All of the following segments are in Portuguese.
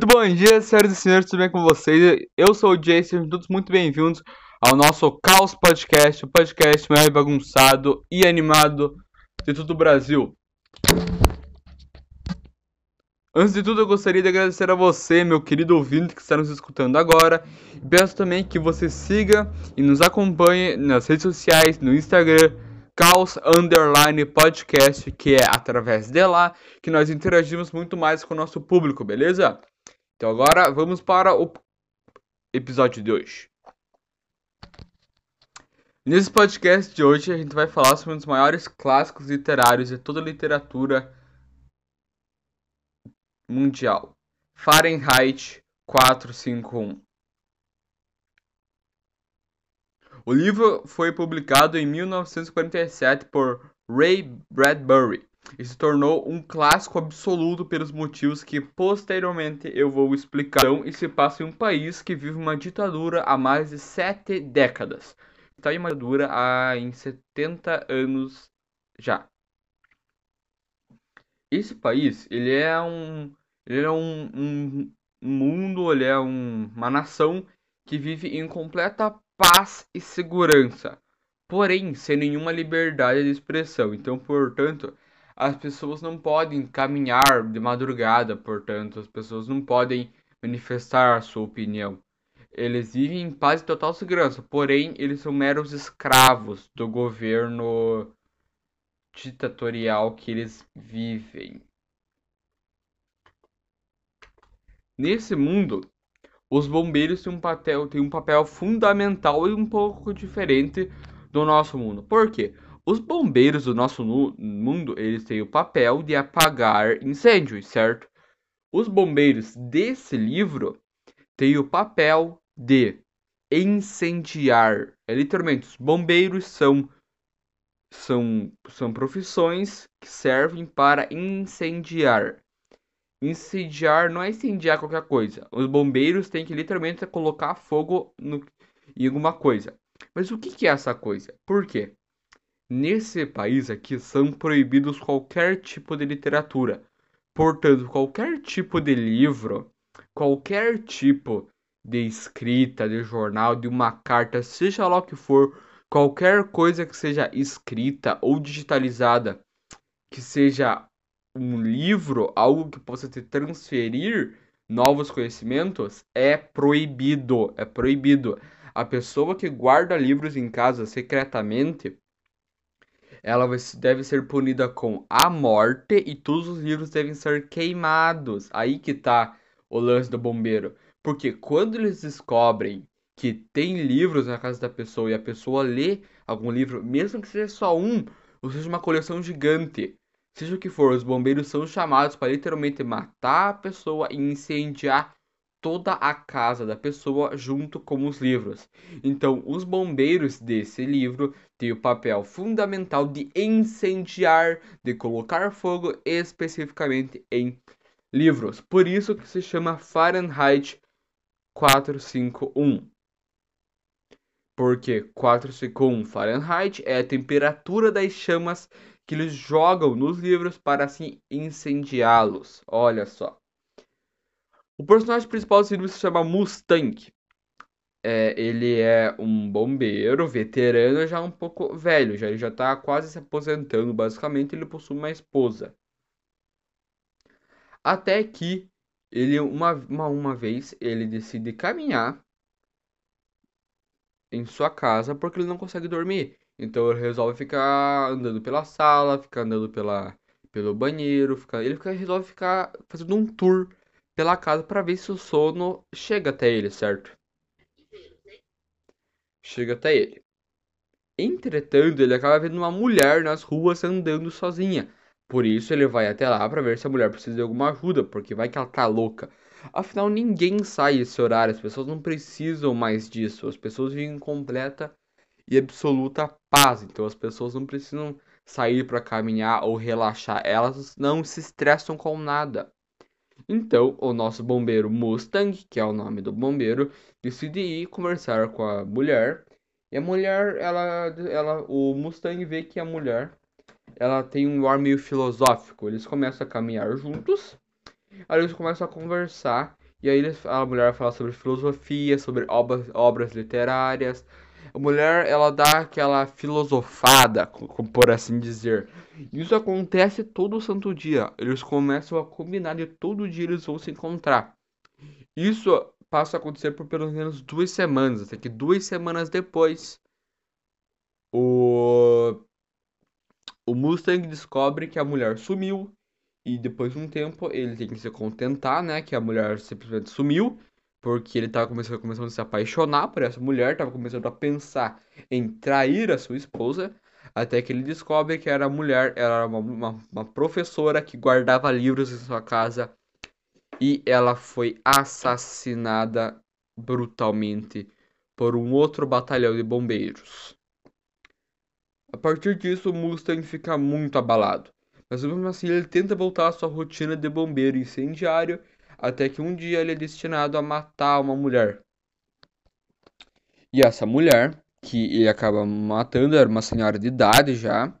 Muito bom dia, senhoras e senhores, tudo bem com vocês? Eu sou o Jason, todos muito bem-vindos ao nosso Caos Podcast, o podcast mais bagunçado e animado de todo o Brasil. Antes de tudo, eu gostaria de agradecer a você, meu querido ouvinte que está nos escutando agora. Peço também que você siga e nos acompanhe nas redes sociais, no Instagram, Caos Underline Podcast, que é através de lá que nós interagimos muito mais com o nosso público, beleza? Então agora vamos para o episódio de hoje. Nesse podcast de hoje a gente vai falar sobre um dos maiores clássicos literários de toda a literatura mundial, Fahrenheit 451. O livro foi publicado em 1947 por Ray Bradbury e se tornou um clássico absoluto pelos motivos que posteriormente eu vou explicar. Então, e se passa em um país que vive uma ditadura há mais de sete décadas. Está em uma ditadura há em 70 anos já. Esse país, ele é um, ele é um, um mundo, ele é um, uma nação que vive em completa paz e segurança, porém sem nenhuma liberdade de expressão. Então, portanto, as pessoas não podem caminhar de madrugada, portanto, as pessoas não podem manifestar a sua opinião. Eles vivem em paz e total segurança, porém, eles são meros escravos do governo ditatorial que eles vivem. Nesse mundo, os bombeiros têm um papel, têm um papel fundamental e um pouco diferente do nosso mundo. Por quê? Os bombeiros do nosso mundo, eles têm o papel de apagar incêndios, certo? Os bombeiros desse livro têm o papel de incendiar. É literalmente, os bombeiros são são são profissões que servem para incendiar. Incendiar não é incendiar qualquer coisa. Os bombeiros têm que literalmente colocar fogo no, em alguma coisa. Mas o que, que é essa coisa? Por quê? Nesse país aqui são proibidos qualquer tipo de literatura. Portanto, qualquer tipo de livro, qualquer tipo de escrita, de jornal, de uma carta, seja lá o que for, qualquer coisa que seja escrita ou digitalizada, que seja um livro, algo que possa te transferir novos conhecimentos, é proibido. É proibido. A pessoa que guarda livros em casa secretamente, ela deve ser punida com a morte e todos os livros devem ser queimados. Aí que tá o lance do bombeiro. Porque quando eles descobrem que tem livros na casa da pessoa e a pessoa lê algum livro, mesmo que seja só um, ou seja uma coleção gigante, Seja o que for, os bombeiros são chamados para literalmente matar a pessoa e incendiar toda a casa da pessoa junto com os livros. Então, os bombeiros desse livro têm o papel fundamental de incendiar, de colocar fogo especificamente em livros. Por isso que se chama Fahrenheit 451. Porque 451 Fahrenheit é a temperatura das chamas que eles jogam nos livros para assim incendiá-los. Olha só. O personagem principal desse livro se chama Mustang. É, ele é um bombeiro veterano, já um pouco velho, já ele já está quase se aposentando. Basicamente, ele possui uma esposa. Até que ele uma, uma, uma vez ele decide caminhar em sua casa porque ele não consegue dormir. Então ele resolve ficar andando pela sala, ficar andando pela, pelo banheiro, ele fica, resolve ficar fazendo um tour pela casa para ver se o sono chega até ele, certo? Chega até ele. Entretanto, ele acaba vendo uma mulher nas ruas andando sozinha. Por isso ele vai até lá para ver se a mulher precisa de alguma ajuda, porque vai que ela tá louca. Afinal, ninguém sai esse horário, as pessoas não precisam mais disso. As pessoas vivem em completa e absoluta paz. Então as pessoas não precisam sair para caminhar ou relaxar, elas não se estressam com nada. Então, o nosso bombeiro Mustang, que é o nome do bombeiro, decide ir conversar com a mulher. E a mulher, ela, ela, o Mustang vê que a mulher, ela tem um ar meio filosófico. Eles começam a caminhar juntos. Aí eles começam a conversar E aí a mulher fala sobre filosofia, sobre obras, obras literárias. A mulher, ela dá aquela filosofada, por assim dizer. Isso acontece todo santo dia. Eles começam a combinar e todo dia eles vão se encontrar. Isso passa a acontecer por pelo menos duas semanas, até que duas semanas depois, o, o Mustang descobre que a mulher sumiu e depois de um tempo ele tem que se contentar, né, que a mulher simplesmente sumiu, porque ele estava começando, começando a se apaixonar por essa mulher, estava começando a pensar em trair a sua esposa, até que ele descobre que era mulher, era uma, uma, uma professora que guardava livros em sua casa e ela foi assassinada brutalmente por um outro batalhão de bombeiros. A partir disso, Mustang fica muito abalado, mas mesmo assim ele tenta voltar à sua rotina de bombeiro incendiário até que um dia ele é destinado a matar uma mulher. E essa mulher, que ele acaba matando, era uma senhora de idade já,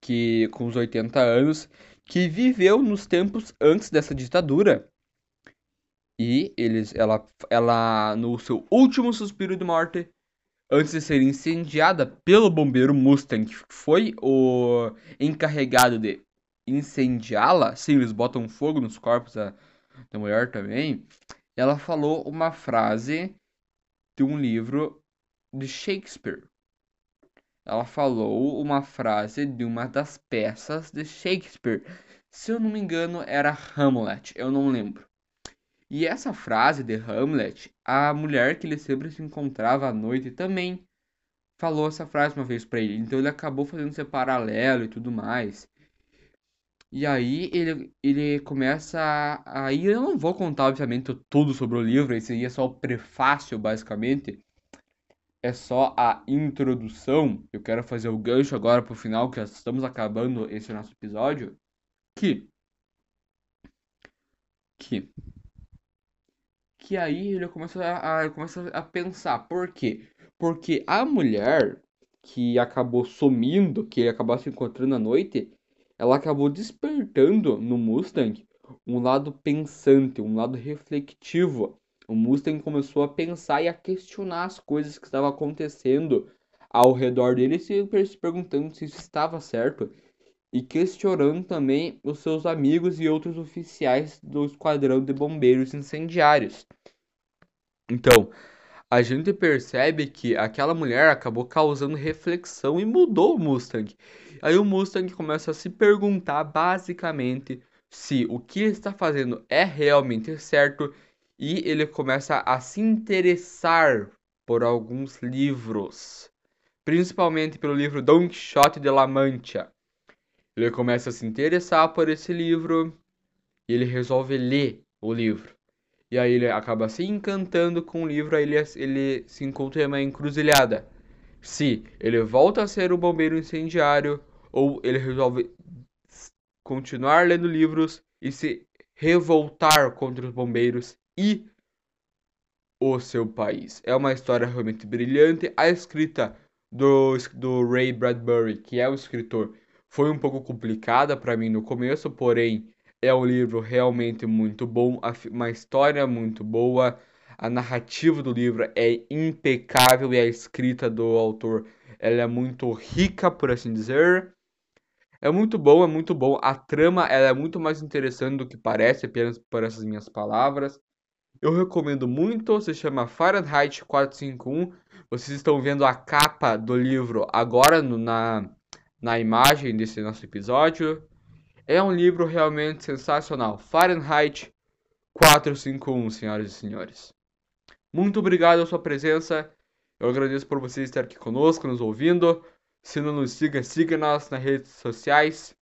que com uns 80 anos, que viveu nos tempos antes dessa ditadura. E eles, ela, ela, no seu último suspiro de morte, antes de ser incendiada pelo bombeiro Mustang, que foi o encarregado de incendiá-la, sim, eles botam fogo nos corpos da, da mulher também. Ela falou uma frase de um livro de Shakespeare ela falou uma frase de uma das peças de Shakespeare. Se eu não me engano, era Hamlet, eu não lembro. E essa frase de Hamlet, a mulher que ele sempre se encontrava à noite também falou essa frase uma vez para ele. Então ele acabou fazendo esse paralelo e tudo mais. E aí ele, ele começa. Aí eu não vou contar, obviamente, tudo sobre o livro, esse aí é só o prefácio, basicamente é só a introdução. Eu quero fazer o gancho agora pro final, que estamos acabando esse nosso episódio. Que. Que. Que aí ele começa a, a, começa a pensar. Por quê? Porque a mulher que acabou sumindo, que acabou se encontrando à noite, ela acabou despertando no Mustang um lado pensante, um lado refletivo o Mustang começou a pensar e a questionar as coisas que estavam acontecendo ao redor dele, se perguntando se isso estava certo e questionando também os seus amigos e outros oficiais do esquadrão de bombeiros incendiários. Então, a gente percebe que aquela mulher acabou causando reflexão e mudou o Mustang. Aí o Mustang começa a se perguntar basicamente se o que ele está fazendo é realmente certo e ele começa a se interessar por alguns livros, principalmente pelo livro Don Quixote de La Mancha. Ele começa a se interessar por esse livro e ele resolve ler o livro. E aí ele acaba se encantando com o livro, aí ele, ele se encontra em uma encruzilhada. Se ele volta a ser o bombeiro incendiário ou ele resolve continuar lendo livros e se revoltar contra os bombeiros e o seu país. É uma história realmente brilhante. A escrita do, do Ray Bradbury, que é o escritor, foi um pouco complicada para mim no começo, porém é um livro realmente muito bom, uma história muito boa. A narrativa do livro é impecável e a escrita do autor ela é muito rica, por assim dizer. É muito bom, é muito bom. A trama ela é muito mais interessante do que parece, apenas por essas minhas palavras. Eu recomendo muito, se chama Fahrenheit 451. Vocês estão vendo a capa do livro agora no, na, na imagem desse nosso episódio. É um livro realmente sensacional. Fahrenheit 451, senhoras e senhores. Muito obrigado pela sua presença. Eu agradeço por vocês estar aqui conosco, nos ouvindo. Se não nos siga, siga-nos nas redes sociais.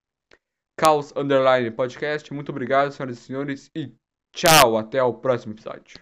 Caos Underline Podcast. Muito obrigado, senhoras e senhores. E Tchau, até o próximo episódio.